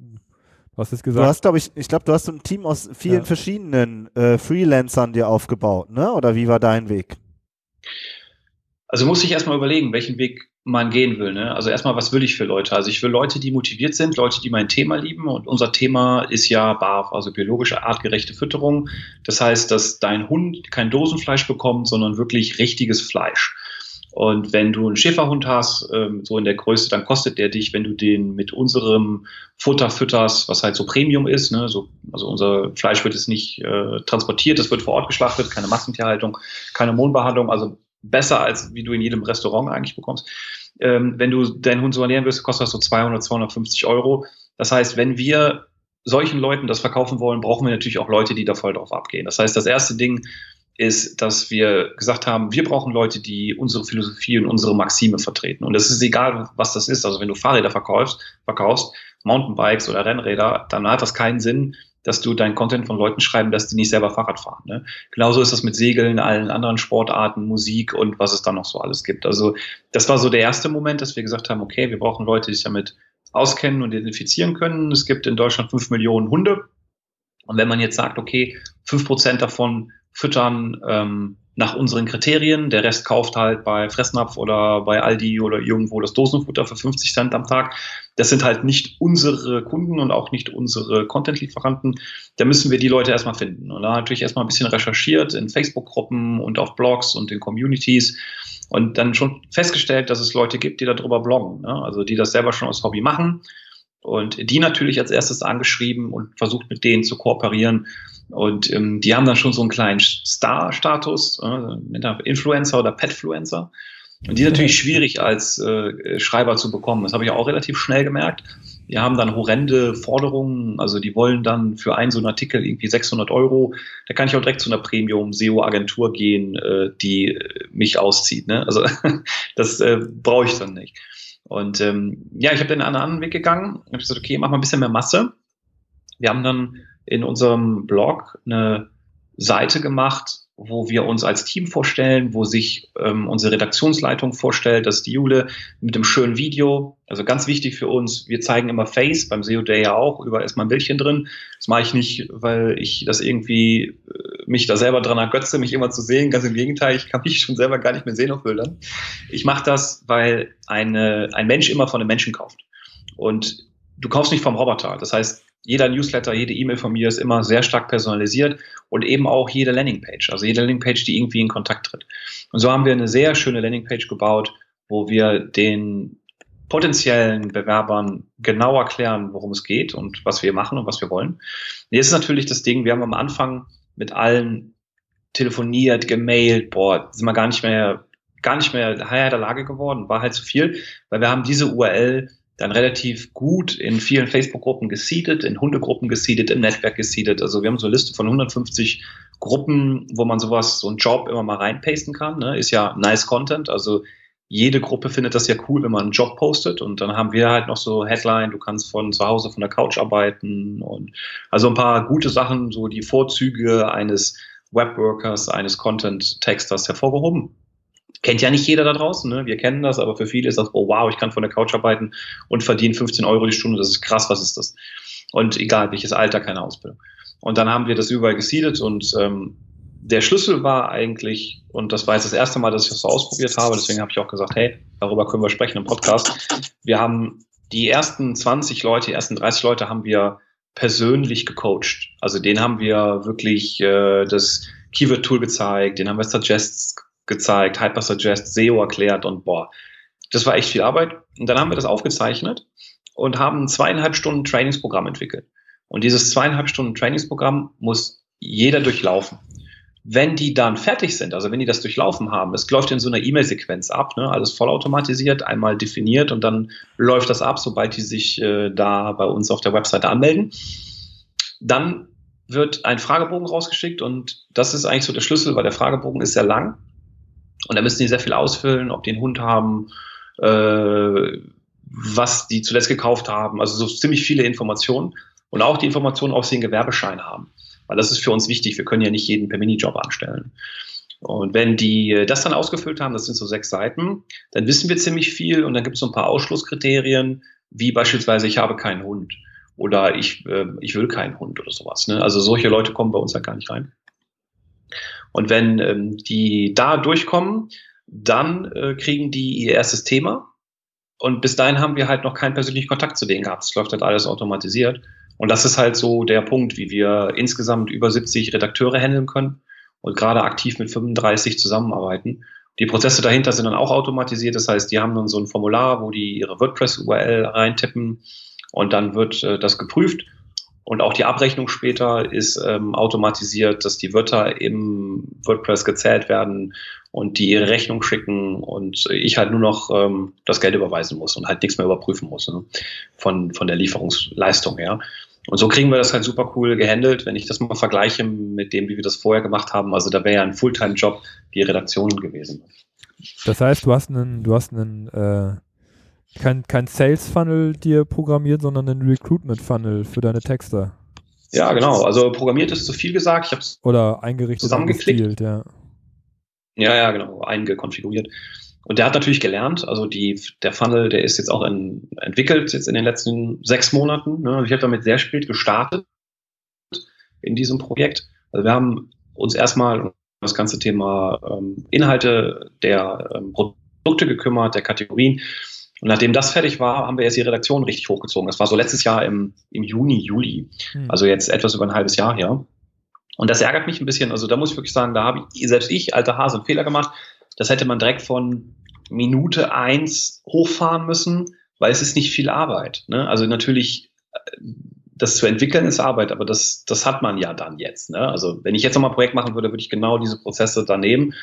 was ist gesagt? Du hast, glaube ich, ich glaube, du hast ein Team aus vielen ja. verschiedenen äh, Freelancern dir aufgebaut, ne? Oder wie war dein Weg? Also muss ich erstmal überlegen, welchen Weg man gehen will. Ne? Also erstmal, was will ich für Leute? Also ich will Leute, die motiviert sind, Leute, die mein Thema lieben. Und unser Thema ist ja BAF, also biologische artgerechte Fütterung. Das heißt, dass dein Hund kein Dosenfleisch bekommt, sondern wirklich richtiges Fleisch. Und wenn du einen Schäferhund hast, ähm, so in der Größe, dann kostet der dich, wenn du den mit unserem Futter fütterst, was halt so Premium ist. Ne? So, also unser Fleisch wird jetzt nicht äh, transportiert, es wird vor Ort geschlachtet, keine Massentierhaltung, keine Hormonbehandlung. Also besser als wie du in jedem Restaurant eigentlich bekommst. Ähm, wenn du deinen Hund so ernähren willst, kostet das so 200, 250 Euro. Das heißt, wenn wir solchen Leuten das verkaufen wollen, brauchen wir natürlich auch Leute, die da voll drauf abgehen. Das heißt, das erste Ding ist, dass wir gesagt haben, wir brauchen Leute, die unsere Philosophie und unsere Maxime vertreten. Und es ist egal, was das ist. Also wenn du Fahrräder verkaufst, verkaufst, Mountainbikes oder Rennräder, dann hat das keinen Sinn, dass du deinen Content von Leuten schreiben, dass die nicht selber Fahrrad fahren. Ne? Genauso ist das mit Segeln, allen anderen Sportarten, Musik und was es da noch so alles gibt. Also das war so der erste Moment, dass wir gesagt haben, okay, wir brauchen Leute, die sich damit auskennen und identifizieren können. Es gibt in Deutschland fünf Millionen Hunde. Und wenn man jetzt sagt, okay, fünf Prozent davon füttern ähm, nach unseren Kriterien. Der Rest kauft halt bei Fressnapf oder bei Aldi oder irgendwo das Dosenfutter für 50 Cent am Tag. Das sind halt nicht unsere Kunden und auch nicht unsere Content-Lieferanten. Da müssen wir die Leute erstmal finden. Und da natürlich erstmal ein bisschen recherchiert in Facebook-Gruppen und auf Blogs und in Communities und dann schon festgestellt, dass es Leute gibt, die darüber bloggen. Ne? Also die das selber schon als Hobby machen und die natürlich als erstes angeschrieben und versucht mit denen zu kooperieren und ähm, die haben dann schon so einen kleinen Star-Status, äh, Influencer oder Petfluencer. Und die ist natürlich schwierig als äh, Schreiber zu bekommen. Das habe ich auch relativ schnell gemerkt. Die haben dann horrende Forderungen, also die wollen dann für einen so einen Artikel irgendwie 600 Euro. Da kann ich auch direkt zu einer Premium-SEO-Agentur gehen, äh, die mich auszieht. Ne? Also <laughs> das äh, brauche ich dann nicht. Und ähm, ja, ich habe dann einen anderen Weg gegangen. Ich habe gesagt, okay, mach mal ein bisschen mehr Masse. Wir haben dann in unserem Blog eine Seite gemacht, wo wir uns als Team vorstellen, wo sich ähm, unsere Redaktionsleitung vorstellt, das ist die Jule mit dem schönen Video. Also ganz wichtig für uns, wir zeigen immer Face, beim SEO Day ja auch, über erstmal ein Bildchen drin. Das mache ich nicht, weil ich das irgendwie äh, mich da selber dran ergötze, mich immer zu sehen. Ganz im Gegenteil, ich kann mich schon selber gar nicht mehr sehen auf Bildern. Ich mache das, weil eine, ein Mensch immer von einem Menschen kauft. Und du kaufst nicht vom Roboter. Das heißt, jeder Newsletter, jede E-Mail von mir ist immer sehr stark personalisiert und eben auch jede Landingpage, also jede Landingpage, die irgendwie in Kontakt tritt. Und so haben wir eine sehr schöne Landingpage gebaut, wo wir den potenziellen Bewerbern genau erklären, worum es geht und was wir machen und was wir wollen. Jetzt ist natürlich das Ding, wir haben am Anfang mit allen telefoniert, gemailt, boah, sind wir gar nicht mehr, gar nicht mehr Higher der Lage geworden, war halt zu viel, weil wir haben diese URL dann relativ gut in vielen Facebook-Gruppen gesiedet, in Hundegruppen gesiedet, im Netzwerk gesiedet. Also wir haben so eine Liste von 150 Gruppen, wo man sowas, so einen Job immer mal reinpasten kann. Ne? Ist ja nice Content. Also jede Gruppe findet das ja cool, wenn man einen Job postet. Und dann haben wir halt noch so Headline, du kannst von zu Hause von der Couch arbeiten und also ein paar gute Sachen, so die Vorzüge eines Webworkers, eines Content-Texters hervorgehoben kennt ja nicht jeder da draußen, ne? wir kennen das, aber für viele ist das, oh wow, ich kann von der Couch arbeiten und verdiene 15 Euro die Stunde, das ist krass, was ist das? Und egal, welches Alter, keine Ausbildung. Und dann haben wir das überall gesiedet und ähm, der Schlüssel war eigentlich, und das war jetzt das erste Mal, dass ich das so ausprobiert habe, deswegen habe ich auch gesagt, hey, darüber können wir sprechen im Podcast. Wir haben die ersten 20 Leute, die ersten 30 Leute haben wir persönlich gecoacht. Also denen haben wir wirklich äh, das Keyword-Tool gezeigt, denen haben wir Suggests gezeigt, Hypersuggest, SEO erklärt und boah, das war echt viel Arbeit. Und dann haben wir das aufgezeichnet und haben ein zweieinhalb Stunden Trainingsprogramm entwickelt. Und dieses zweieinhalb Stunden Trainingsprogramm muss jeder durchlaufen. Wenn die dann fertig sind, also wenn die das durchlaufen haben, es läuft in so einer E-Mail-Sequenz ab, ne, alles vollautomatisiert, einmal definiert und dann läuft das ab, sobald die sich äh, da bei uns auf der Webseite anmelden. Dann wird ein Fragebogen rausgeschickt und das ist eigentlich so der Schlüssel, weil der Fragebogen ist sehr lang Und da müssen die sehr viel ausfüllen, ob die einen Hund haben, äh, was die zuletzt gekauft haben. Also so ziemlich viele Informationen und auch die Informationen, ob sie einen Gewerbeschein haben. Weil das ist für uns wichtig. Wir können ja nicht jeden per Minijob anstellen. Und wenn die äh, das dann ausgefüllt haben, das sind so sechs Seiten, dann wissen wir ziemlich viel und dann gibt es so ein paar Ausschlusskriterien, wie beispielsweise ich habe keinen Hund oder ich, äh, ich will keinen Hund oder sowas. Ne? Also solche Leute kommen bei uns halt gar nicht rein. Und wenn ähm, die da durchkommen, dann äh, kriegen die ihr erstes Thema. Und bis dahin haben wir halt noch keinen persönlichen Kontakt zu denen gehabt. Es läuft halt alles automatisiert. Und das ist halt so der Punkt, wie wir insgesamt über 70 Redakteure handeln können und gerade aktiv mit 35 zusammenarbeiten. Die Prozesse dahinter sind dann auch automatisiert. Das heißt, die haben dann so ein Formular, wo die ihre WordPress-URL reintippen und dann wird äh, das geprüft. Und auch die Abrechnung später ist ähm, automatisiert, dass die Wörter im WordPress gezählt werden und die ihre Rechnung schicken und ich halt nur noch ähm, das Geld überweisen muss und halt nichts mehr überprüfen muss ne? von, von der Lieferungsleistung her. Und so kriegen wir das halt super cool gehandelt, wenn ich das mal vergleiche mit dem, wie wir das vorher gemacht haben. Also da wäre ja ein Fulltime-Job die Redaktion gewesen. Das heißt, du hast einen, du hast einen, äh, kein, kein Sales-Funnel dir programmiert, sondern einen Recruitment-Funnel für deine Texte. Ja, genau. Also programmiert ist zu viel gesagt. Ich habe es oder eingerichtet, zusammengeklickt. ja. Ja, ja, genau, eingekonfiguriert. Und der hat natürlich gelernt, also die, der Funnel, der ist jetzt auch in, entwickelt, jetzt in den letzten sechs Monaten. Ne? Ich habe damit sehr spät gestartet in diesem Projekt. Also wir haben uns erstmal das ganze Thema ähm, Inhalte der ähm, Produkte gekümmert, der Kategorien. Und nachdem das fertig war, haben wir jetzt die Redaktion richtig hochgezogen. Das war so letztes Jahr im, im Juni, Juli. Hm. Also jetzt etwas über ein halbes Jahr her. Und das ärgert mich ein bisschen. Also da muss ich wirklich sagen, da habe ich, selbst ich, alter Hase, einen Fehler gemacht. Das hätte man direkt von Minute eins hochfahren müssen, weil es ist nicht viel Arbeit. Ne? Also natürlich, das zu entwickeln ist Arbeit, aber das, das hat man ja dann jetzt. Ne? Also wenn ich jetzt nochmal ein Projekt machen würde, würde ich genau diese Prozesse da nehmen.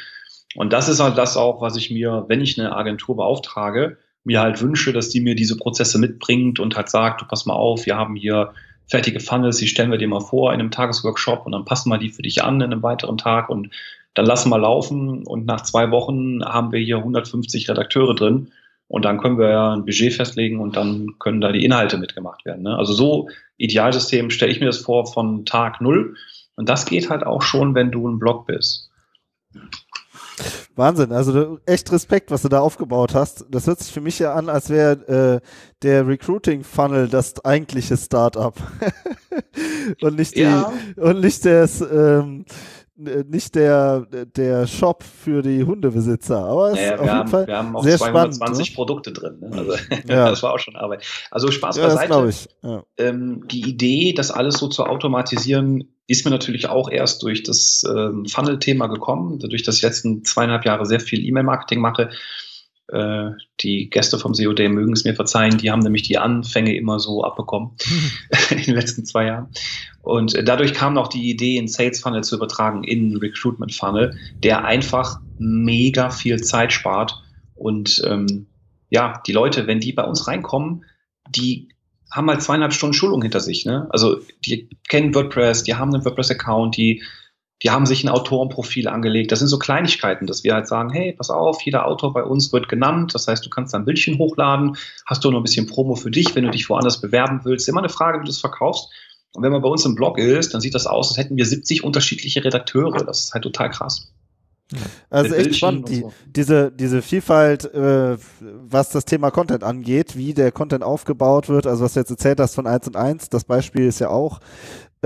Und das ist halt das auch, was ich mir, wenn ich eine Agentur beauftrage, mir halt wünsche, dass die mir diese Prozesse mitbringt und halt sagt, du pass mal auf, wir haben hier fertige Funnels, die stellen wir dir mal vor in einem Tagesworkshop und dann passen wir die für dich an in einem weiteren Tag und dann lassen wir laufen und nach zwei Wochen haben wir hier 150 Redakteure drin und dann können wir ja ein Budget festlegen und dann können da die Inhalte mitgemacht werden. Ne? Also so Idealsystem stelle ich mir das vor von Tag null und das geht halt auch schon, wenn du ein Blog bist. Wahnsinn, also echt Respekt, was du da aufgebaut hast. Das hört sich für mich ja an, als wäre äh, der Recruiting-Funnel das eigentliche Startup <laughs> und nicht die ja. und nicht das ähm, nicht der, der Shop für die Hundebesitzer, aber es naja, auf jeden haben, Fall wir haben auch sehr 220 spannend, ne? Produkte drin. Ne? Also, <laughs> ja. das war auch schon Arbeit. Also Spaß ja, beiseite. Ja. Ähm, die Idee, das alles so zu automatisieren, ist mir natürlich auch erst durch das ähm, Funnel-Thema gekommen, dadurch, dass ich letzten zweieinhalb Jahre sehr viel E-Mail-Marketing mache. Äh, die Gäste vom COD mögen es mir verzeihen, die haben nämlich die Anfänge immer so abbekommen <laughs> in den letzten zwei Jahren. Und äh, dadurch kam auch die Idee, einen Sales Funnel zu übertragen in einen Recruitment Funnel, der einfach mega viel Zeit spart. Und ähm, ja, die Leute, wenn die bei uns reinkommen, die haben halt zweieinhalb Stunden Schulung hinter sich. Ne? Also die kennen WordPress, die haben einen WordPress-Account, die, die haben sich ein Autorenprofil angelegt. Das sind so Kleinigkeiten, dass wir halt sagen, hey, pass auf, jeder Autor bei uns wird genannt. Das heißt, du kannst da ein Bildchen hochladen, hast du noch ein bisschen Promo für dich, wenn du dich woanders bewerben willst. Immer eine Frage, wie du es verkaufst. Und wenn man bei uns im Blog ist, dann sieht das aus, als hätten wir 70 unterschiedliche Redakteure. Das ist halt total krass. Also echt spannend, die, so. diese, diese Vielfalt, äh, was das Thema Content angeht, wie der Content aufgebaut wird, also was du jetzt erzählt hast von 1 und 1, das Beispiel ist ja auch,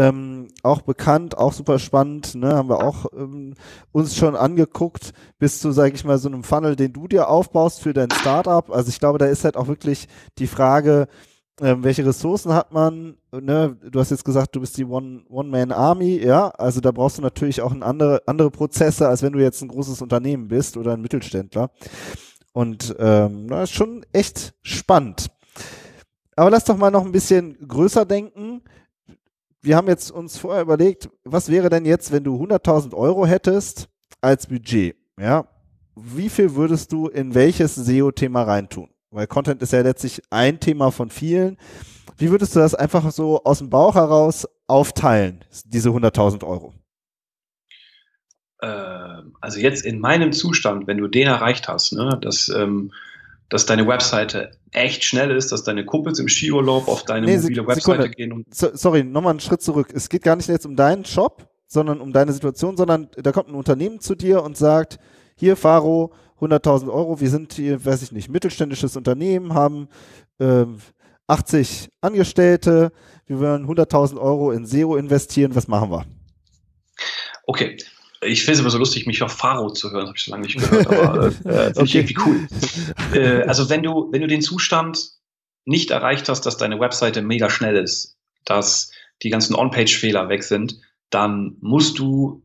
ähm, auch bekannt, auch super spannend, ne, haben wir auch ähm, uns schon angeguckt, bis zu, sage ich mal, so einem Funnel, den du dir aufbaust für dein Startup. Also ich glaube, da ist halt auch wirklich die Frage, ähm, welche Ressourcen hat man? Ne? Du hast jetzt gesagt, du bist die One-Man-Army, One ja, also da brauchst du natürlich auch andere, andere Prozesse, als wenn du jetzt ein großes Unternehmen bist oder ein Mittelständler. Und ähm, ist schon echt spannend. Aber lass doch mal noch ein bisschen größer denken. Wir haben jetzt uns vorher überlegt, was wäre denn jetzt, wenn du 100.000 Euro hättest als Budget? Ja, wie viel würdest du in welches SEO-Thema reintun? Weil Content ist ja letztlich ein Thema von vielen. Wie würdest du das einfach so aus dem Bauch heraus aufteilen, diese 100.000 Euro? äh, also jetzt in meinem Zustand, wenn du den erreicht hast, ne, dass, ähm, dass deine Webseite echt schnell ist, dass deine Kumpels im Skiurlaub auf deine nee, mobile Webseite Sekunde. gehen. Und so, sorry, nochmal einen Schritt zurück. Es geht gar nicht jetzt um deinen Shop, sondern um deine Situation, sondern da kommt ein Unternehmen zu dir und sagt, hier Faro, 100.000 Euro, wir sind hier, weiß ich nicht, mittelständisches Unternehmen, haben äh, 80 Angestellte, wir wollen 100.000 Euro in SEO investieren, was machen wir? Okay, ich finde es immer so lustig, mich auf Faro zu hören, habe ich schon lange nicht gehört, aber äh, <laughs> äh finde ich irgendwie cool. <laughs> Äh, also wenn du, wenn du den Zustand nicht erreicht hast, dass deine Webseite mega schnell ist, dass die ganzen On-Page-Fehler weg sind, dann musst du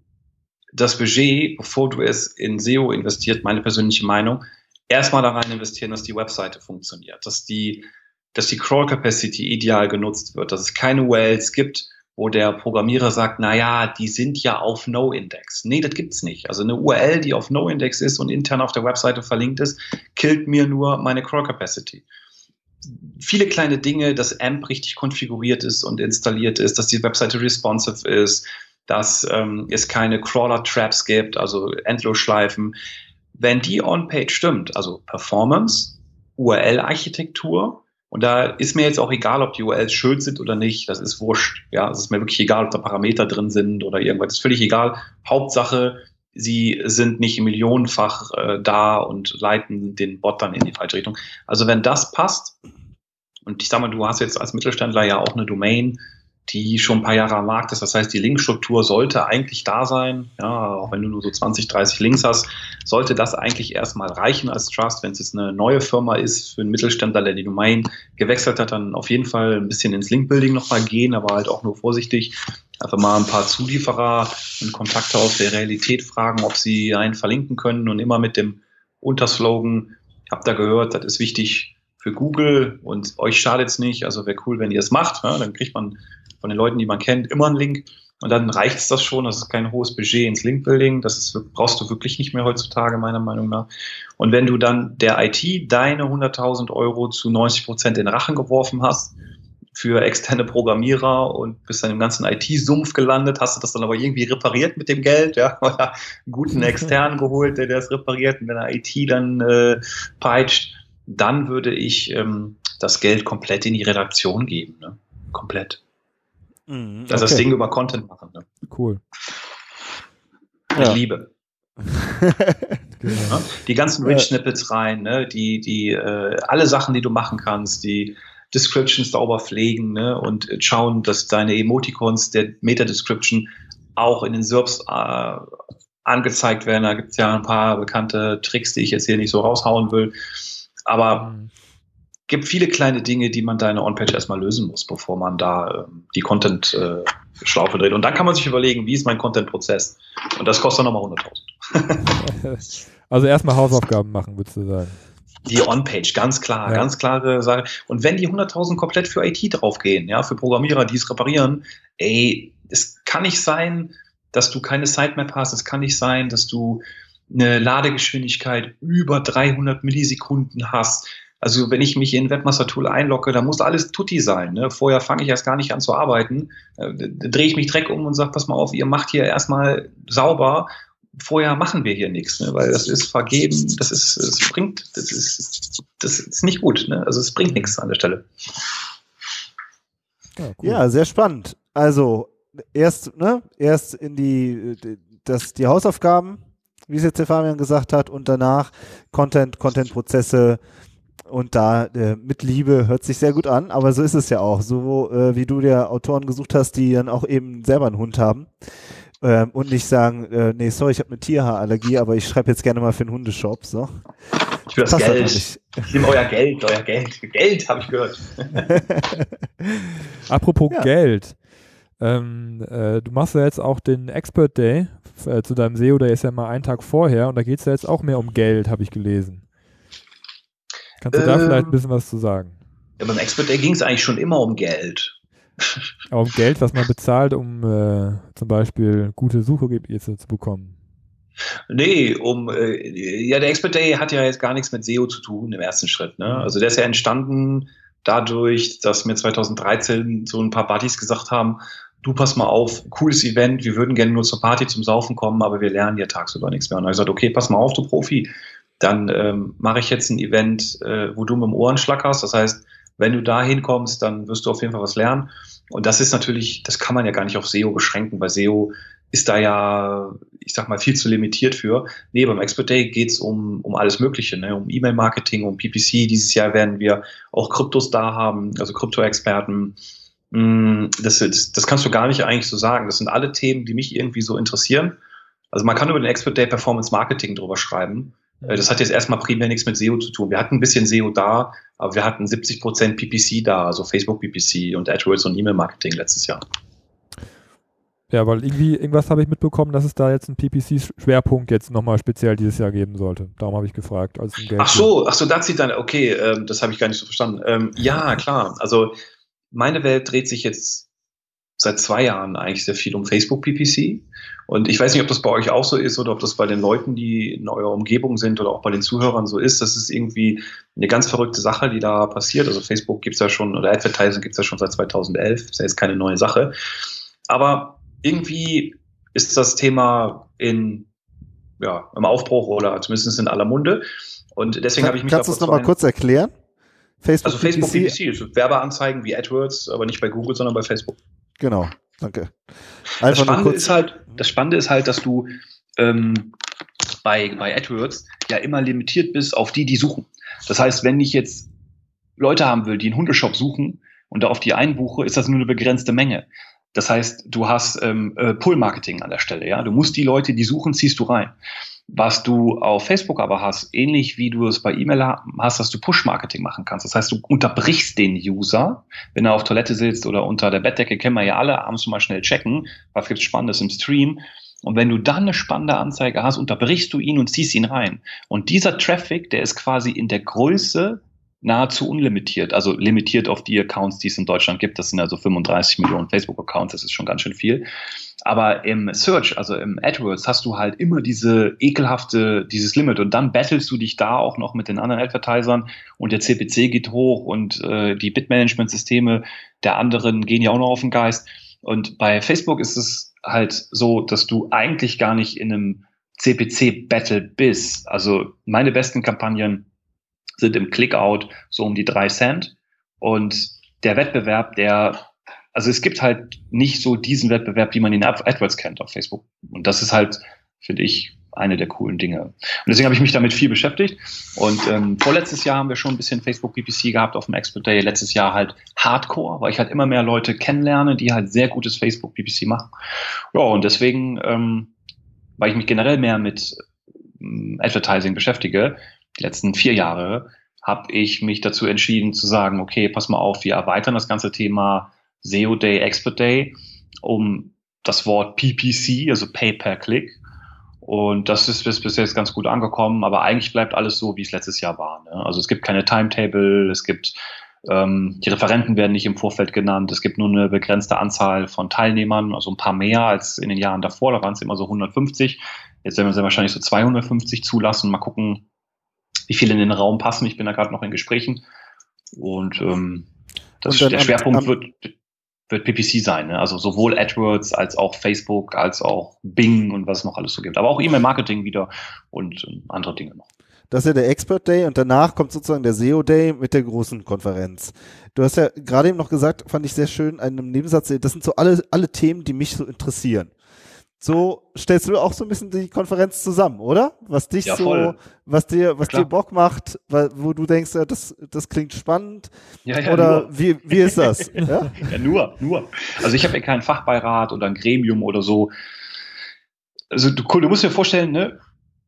das Budget, bevor du es in SEO investiert, meine persönliche Meinung, erstmal da rein investieren, dass die Webseite funktioniert, dass die, dass die Crawl Capacity ideal genutzt wird, dass es keine URLs gibt, wo der Programmierer sagt, na ja, die sind ja auf No-Index. Nee, das gibt's nicht. Also eine URL, die auf No-Index ist und intern auf der Webseite verlinkt ist, killt mir nur meine Crawl Capacity. Viele kleine Dinge, dass AMP richtig konfiguriert ist und installiert ist, dass die Webseite responsive ist, dass ähm, es keine Crawler-Traps gibt, also Endlosschleifen. Wenn die On-Page stimmt, also Performance, URL-Architektur, und da ist mir jetzt auch egal, ob die URLs schön sind oder nicht. Das ist wurscht. Ja, es ist mir wirklich egal, ob da Parameter drin sind oder irgendwas. Das ist völlig egal. Hauptsache, sie sind nicht millionenfach äh, da und leiten den Bot dann in die falsche Richtung. Also wenn das passt, und ich sag mal, du hast jetzt als Mittelständler ja auch eine Domain, die schon ein paar Jahre am Markt ist. Das heißt, die Linkstruktur sollte eigentlich da sein. Ja, auch wenn du nur so 20, 30 Links hast, sollte das eigentlich erstmal reichen als Trust. Wenn es jetzt eine neue Firma ist für einen Mittelständler, der die Domain gewechselt hat, dann auf jeden Fall ein bisschen ins Linkbuilding nochmal gehen, aber halt auch nur vorsichtig. Einfach mal ein paar Zulieferer und Kontakte aus der Realität fragen, ob sie einen verlinken können und immer mit dem Unterslogan, habt ihr gehört, das ist wichtig für Google und euch schadet es nicht. Also wäre cool, wenn ihr es macht. Ja, dann kriegt man von den Leuten, die man kennt, immer einen Link. Und dann reicht es das schon. Das ist kein hohes Budget ins Linkbuilding. Das ist, brauchst du wirklich nicht mehr heutzutage, meiner Meinung nach. Und wenn du dann der IT deine 100.000 Euro zu 90 Prozent in Rachen geworfen hast, für externe Programmierer und bist dann im ganzen IT-Sumpf gelandet, hast du das dann aber irgendwie repariert mit dem Geld, ja, <laughs> oder einen guten externen <laughs> geholt, der das repariert und deine IT dann äh, peitscht, dann würde ich ähm, das Geld komplett in die Redaktion geben, ne? Komplett. Mhm, okay. Also das Ding über Content machen. Ne? Cool. Ich ja. liebe. <laughs> genau. Die ganzen Rich Snippets rein, ne? die, die, äh, alle Sachen, die du machen kannst, die Descriptions sauber pflegen ne? und schauen, dass deine Emoticons der Meta-Description auch in den SERPs äh, angezeigt werden. Da gibt es ja ein paar bekannte Tricks, die ich jetzt hier nicht so raushauen will. Aber mhm gibt viele kleine Dinge, die man da in der On-Page erstmal lösen muss, bevor man da ähm, die Content-Schlaufe äh, dreht. Und dann kann man sich überlegen, wie ist mein Content-Prozess? Und das kostet dann nochmal 100.000. <laughs> also erstmal Hausaufgaben machen, würdest du sagen. Die On-Page, ganz klar, ja. ganz klare Sache. Und wenn die 100.000 komplett für IT draufgehen, ja, für Programmierer, die es reparieren, ey, es kann nicht sein, dass du keine Sitemap hast, es kann nicht sein, dass du eine Ladegeschwindigkeit über 300 Millisekunden hast, also wenn ich mich in Webmaster Tool einlogge, dann muss alles tutti sein. Ne? Vorher fange ich erst gar nicht an zu arbeiten. Äh, drehe ich mich Dreck um und sage, pass mal auf, ihr macht hier erstmal sauber. Vorher machen wir hier nichts, ne? weil das ist vergeben, das ist, es bringt, das ist, das ist nicht gut. Ne? Also es bringt nichts an der Stelle. Ja, cool. ja, sehr spannend. Also erst, ne, erst in die, das, die Hausaufgaben, wie es jetzt der Fabian gesagt hat, und danach Content, Content-Prozesse, und da äh, mit Liebe hört sich sehr gut an, aber so ist es ja auch. So äh, wie du dir Autoren gesucht hast, die dann auch eben selber einen Hund haben ähm, und nicht sagen, äh, nee, sorry, ich habe eine Tierhaarallergie, aber ich schreibe jetzt gerne mal für einen Hundeshop. So. Ich will das Passt Geld. Ich nehme euer Geld, euer Geld. Geld, habe ich gehört. <laughs> Apropos ja. Geld. Ähm, äh, du machst ja jetzt auch den Expert Day äh, zu deinem SEO, der ist ja mal einen Tag vorher und da geht es ja jetzt auch mehr um Geld, habe ich gelesen. Kannst du ähm, da vielleicht ein bisschen was zu sagen? Ja, beim Expert Day ging es eigentlich schon immer um Geld. Aber um Geld, was man <laughs> bezahlt, um äh, zum Beispiel gute Suchergebnisse zu bekommen. Nee, um äh, ja, der Expert Day hat ja jetzt gar nichts mit SEO zu tun im ersten Schritt. Ne? Also der ist ja entstanden dadurch, dass mir 2013 so ein paar Buddies gesagt haben, du pass mal auf, cooles Event, wir würden gerne nur zur Party zum Saufen kommen, aber wir lernen ja tagsüber nichts mehr. Und dann habe ich gesagt, okay, pass mal auf, du Profi, dann ähm, mache ich jetzt ein Event, äh, wo du mit dem Ohrenschlag hast. Das heißt, wenn du da hinkommst, dann wirst du auf jeden Fall was lernen. Und das ist natürlich, das kann man ja gar nicht auf SEO beschränken, weil SEO ist da ja, ich sag mal, viel zu limitiert für. Nee, beim Expert Day geht's um, um alles Mögliche, ne? um E-Mail-Marketing, um PPC. Dieses Jahr werden wir auch Kryptos da haben, also Krypto-Experten. Mm, das, das, das kannst du gar nicht eigentlich so sagen. Das sind alle Themen, die mich irgendwie so interessieren. Also man kann über den Expert Day Performance Marketing drüber schreiben. Äh, das hat jetzt erstmal primär nichts mit SEO zu tun. Wir hatten ein bisschen SEO da, aber wir hatten 70 Prozent PPC da, also Facebook PPC und AdWords und E-Mail-Marketing letztes Jahr. Ja, weil irgendwie, irgendwas habe ich mitbekommen, dass es da jetzt einen PPC-Schwerpunkt jetzt nochmal speziell dieses Jahr geben sollte. Darum habe ich gefragt. Als ach so, ach so, da zieht dann, okay, ähm, das habe ich gar nicht so verstanden. Ähm, ja, klar. Also meine Welt dreht sich jetzt seit zwei Jahren eigentlich sehr viel um Facebook PPC. Und ich weiß nicht, ob das bei euch auch so ist oder ob das bei den Leuten, die in eurer Umgebung sind oder auch bei den Zuhörern so ist. Das ist irgendwie eine ganz verrückte Sache, die da passiert. Also Facebook gibt's ja schon oder Advertising gibt's ja schon seit 2011. Ist ja jetzt keine neue Sache. Aber irgendwie ist das Thema in, ja, im Aufbruch oder zumindest in aller Munde. Und deswegen habe ich mich Kannst du es nochmal kurz erklären? Facebook also Facebook PPC, PPC Werbeanzeigen wie AdWords, aber nicht bei Google, sondern bei Facebook. Genau, danke. das Spannende, ist halt, das Spannende ist halt, dass du ähm, bei, bei AdWords ja immer limitiert bist auf die, die suchen. Das heißt, wenn ich jetzt Leute haben will, die einen Hundeshop suchen und da auf die einbuche, ist das nur eine begrenzte Menge. Das heißt, du hast ähm, äh, Pull-Marketing an der Stelle. Ja, du musst die Leute, die suchen, ziehst du rein. Was du auf Facebook aber hast, ähnlich wie du es bei E-Mail hast, dass du Push-Marketing machen kannst. Das heißt, du unterbrichst den User, wenn er auf Toilette sitzt oder unter der Bettdecke, kennen wir ja alle, abends mal schnell checken, was gibt's Spannendes im Stream. Und wenn du dann eine spannende Anzeige hast, unterbrichst du ihn und ziehst ihn rein. Und dieser Traffic, der ist quasi in der Größe nahezu unlimitiert, also limitiert auf die Accounts, die es in Deutschland gibt. Das sind also 35 Millionen Facebook-Accounts, das ist schon ganz schön viel. Aber im Search, also im AdWords, hast du halt immer diese ekelhafte, dieses Limit und dann battlest du dich da auch noch mit den anderen Advertisern und der CPC geht hoch und äh, die Bitmanagement-Systeme der anderen gehen ja auch noch auf den Geist. Und bei Facebook ist es halt so, dass du eigentlich gar nicht in einem CPC-Battle bist. Also meine besten Kampagnen sind im Clickout so um die drei Cent. Und der Wettbewerb, der, also es gibt halt nicht so diesen Wettbewerb, wie man ihn AdWords kennt auf Facebook. Und das ist halt, finde ich, eine der coolen Dinge. Und deswegen habe ich mich damit viel beschäftigt. Und ähm, vorletztes Jahr haben wir schon ein bisschen Facebook PPC gehabt auf dem Expert Day. Letztes Jahr halt Hardcore, weil ich halt immer mehr Leute kennenlerne, die halt sehr gutes Facebook PPC machen. Ja, und deswegen, ähm, weil ich mich generell mehr mit ähm, Advertising beschäftige, die letzten vier Jahre, habe ich mich dazu entschieden zu sagen, okay, pass mal auf, wir erweitern das ganze Thema SEO Day, Expert Day um das Wort PPC, also Pay per Click. Und das ist bis, jetzt ganz gut angekommen, aber eigentlich bleibt alles so, wie es letztes Jahr war. Ne? Also es gibt keine Timetable, es gibt ähm, die Referenten werden nicht im Vorfeld genannt, es gibt nur eine begrenzte Anzahl von Teilnehmern, also ein paar mehr als in den Jahren davor, da waren es immer so 150. Jetzt werden wir wahrscheinlich so 250 zulassen. Mal gucken, wie viele in den Raum passen. Ich bin da gerade noch in Gesprächen. Und ähm, das, und der Schwerpunkt am, wird, wird PPC sein. Ne? Also sowohl AdWords als auch Facebook, als auch Bing und was es noch alles so gibt. Aber auch E-Mail-Marketing wieder und ähm, andere Dinge noch. Das ist ja der Expert Day und danach kommt sozusagen der SEO Day mit der großen Konferenz. Du hast ja gerade eben noch gesagt, fand ich sehr schön, einem Nebensatz, das sind so alle, alle Themen, die mich so interessieren. So stellst du auch so ein bisschen die Konferenz zusammen, oder? Was dich ja, so, was dir, was dir Bock macht, wo du denkst, das, das klingt spannend. Ja, ja, oder nur. wie, wie ist das? <laughs> ja? ja, nur, nur. Also ich habe ja keinen Fachbeirat oder ein Gremium oder so. Also du, du musst dir vorstellen, ne,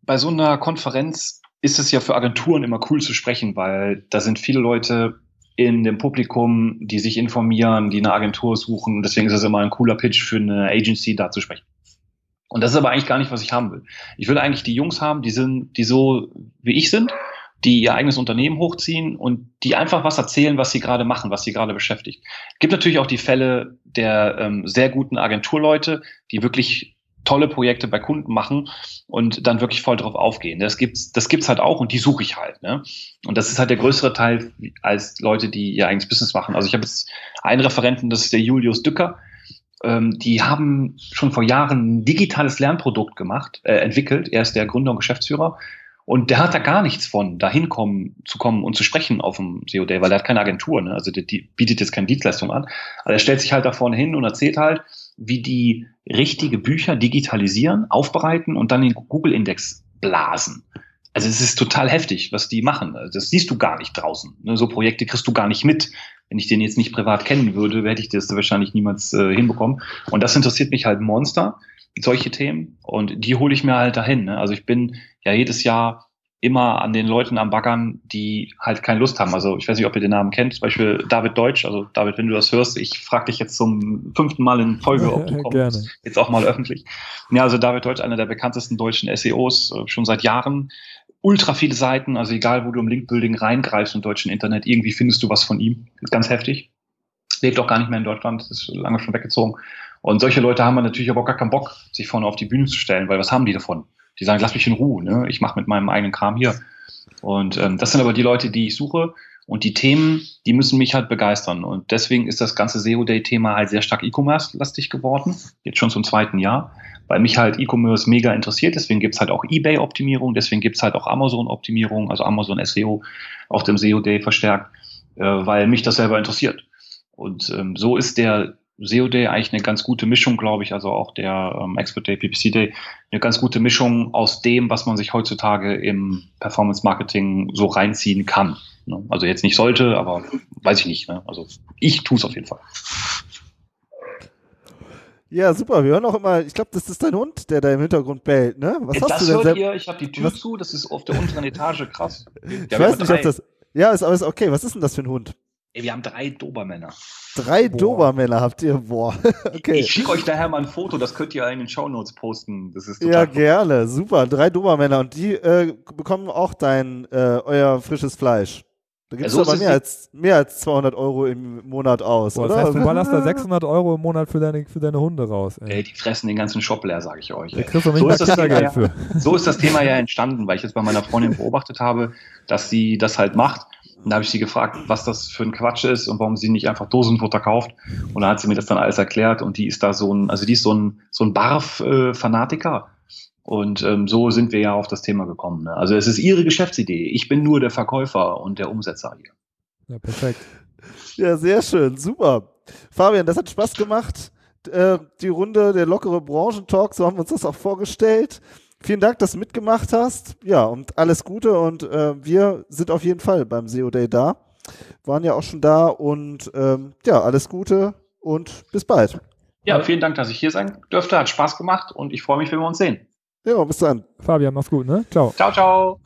bei so einer Konferenz ist es ja für Agenturen immer cool zu sprechen, weil da sind viele Leute in dem Publikum, die sich informieren, die eine Agentur suchen. Und deswegen ist es immer ein cooler Pitch für eine Agency, da zu sprechen. Und das ist aber eigentlich gar nicht, was ich haben will. Ich will eigentlich die Jungs haben, die sind, die so wie ich sind, die ihr eigenes Unternehmen hochziehen und die einfach was erzählen, was sie gerade machen, was sie gerade beschäftigt. Es gibt natürlich auch die Fälle der ähm, sehr guten Agenturleute, die wirklich tolle Projekte bei Kunden machen und dann wirklich voll drauf aufgehen. Das gibt's, das gibt's halt auch und die suche ich halt. Ne? Und das ist halt der größere Teil als Leute, die ihr eigenes Business machen. Also ich habe jetzt einen Referenten, das ist der Julius Dücker ähm, die haben schon vor Jahren ein digitales Lernprodukt gemacht, äh, entwickelt. Er ist der Gründer und Geschäftsführer. Und der hat da gar nichts von, da hinkommen, zu kommen und zu sprechen auf dem SEO Day, weil der hat keine Agentur, ne? also der, die bietet jetzt keine Dienstleistung an. Also er stellt sich halt da vorne hin und erzählt halt, wie die richtige Bücher digitalisieren, aufbereiten und dann den Google-Index blasen. Also es ist total heftig, was die machen. Das siehst du gar nicht draußen. Ne? So Projekte kriegst du gar nicht mit. Wenn ich den jetzt nicht privat kennen würde, hätte ich das wahrscheinlich niemals äh, hinbekommen. Und das interessiert mich halt Monster, solche Themen. Und die hole ich mir halt dahin. Ne? Also ich bin ja jedes Jahr immer an den Leuten am Baggern, die halt keine Lust haben. Also ich weiß nicht, ob ihr den Namen kennt, zum Beispiel David Deutsch. Also David, wenn du das hörst, ich frage dich jetzt zum fünften Mal in Folge, ob du <laughs> kommst. Gerne. Jetzt auch mal öffentlich. Ja, also David Deutsch, einer der bekanntesten deutschen SEOs, äh, schon seit Jahren. Ultra viele Seiten, also egal, wo du im Linkbuilding reingreifst im deutschen Internet, irgendwie findest du was von ihm. Ist ganz heftig. Lebt auch gar nicht mehr in Deutschland, ist lange schon weggezogen. Und solche Leute haben natürlich aber auch gar keinen Bock, sich vorne auf die Bühne zu stellen, weil was haben die davon? Die sagen, lass mich in Ruhe, ne? ich mache mit meinem eigenen Kram hier. Und ähm, das sind aber die Leute, die ich suche. Und die Themen, die müssen mich halt begeistern. Und deswegen ist das ganze SEO-Day-Thema halt sehr stark E-Commerce-lastig geworden. Jetzt schon zum zweiten Jahr. Weil mich halt E-Commerce mega interessiert. Deswegen gibt's halt auch Ebay-Optimierung. Deswegen gibt's halt auch Amazon-Optimierung, also Amazon SEO auf dem SEO-Day verstärkt, äh, weil mich das selber interessiert. Und ähm, so ist der SEO Day eigentlich eine ganz gute Mischung, glaube ich, also auch der ähm, Expert Day, PPC Day, eine ganz gute Mischung aus dem, was man sich heutzutage im Performance Marketing so reinziehen kann. Ne? Also jetzt nicht sollte, aber weiß ich nicht. Ne? Also ich tue es auf jeden Fall. Ja, super. Wir hören auch immer, ich glaube, das ist dein Hund, der da im Hintergrund bellt, ne? Was ja, hast das du denn hört ihr, ich habe die Tür was? zu, das ist auf der unteren Etage, krass. Ich weiß nicht, ob das, ja, ist alles okay. Was ist denn das für ein Hund? Ey, wir haben drei Dobermänner. Drei Boah. Dobermänner habt ihr? Boah. <laughs> Okay. Ich, ich schicke euch daher mal ein Foto, das könnt ihr in den Shownotes posten. Das ist total ja, gerne. Super. Drei Dobermänner. Und die äh, bekommen auch dein, äh, euer frisches Fleisch. Da gibt es ja, so aber mehr als, mehr als 200 Euro im Monat aus, Boah, oder? Das heißt, du ballerst da <laughs> 600 Euro im Monat für deine, für deine Hunde raus. Ey. ey die fressen den ganzen Shop leer, sage ich euch. So ist, das Thema ja, so ist das Thema ja entstanden, weil ich jetzt bei meiner Freundin beobachtet habe, dass sie das halt macht und da habe ich sie gefragt, was das für ein Quatsch ist und warum sie nicht einfach Dosenfutter kauft. Und da hat sie mir das dann alles erklärt. Und die ist da so ein, also die ist so ein, so ein Barf-Fanatiker. Und ähm, so sind wir ja auf das Thema gekommen. Ne? Also es ist ihre Geschäftsidee. Ich bin nur der Verkäufer und der Umsetzer hier. Ja, perfekt. Ja, sehr schön. Super. Fabian, das hat Spaß gemacht. Äh, die Runde, der lockere Branchentalk, so haben wir uns das auch vorgestellt. Vielen Dank, dass du mitgemacht hast. Ja, und alles Gute. Und äh, wir sind auf jeden Fall beim SEO Day da. Waren ja auch schon da. Und ähm, ja, alles Gute und bis bald. Ja, vielen Dank, dass ich hier sein durfte. Hat Spaß gemacht und ich freue mich, wenn wir uns sehen. Ja, bis dann. Fabian, mach's gut, ne? Ciao. Ciao, ciao.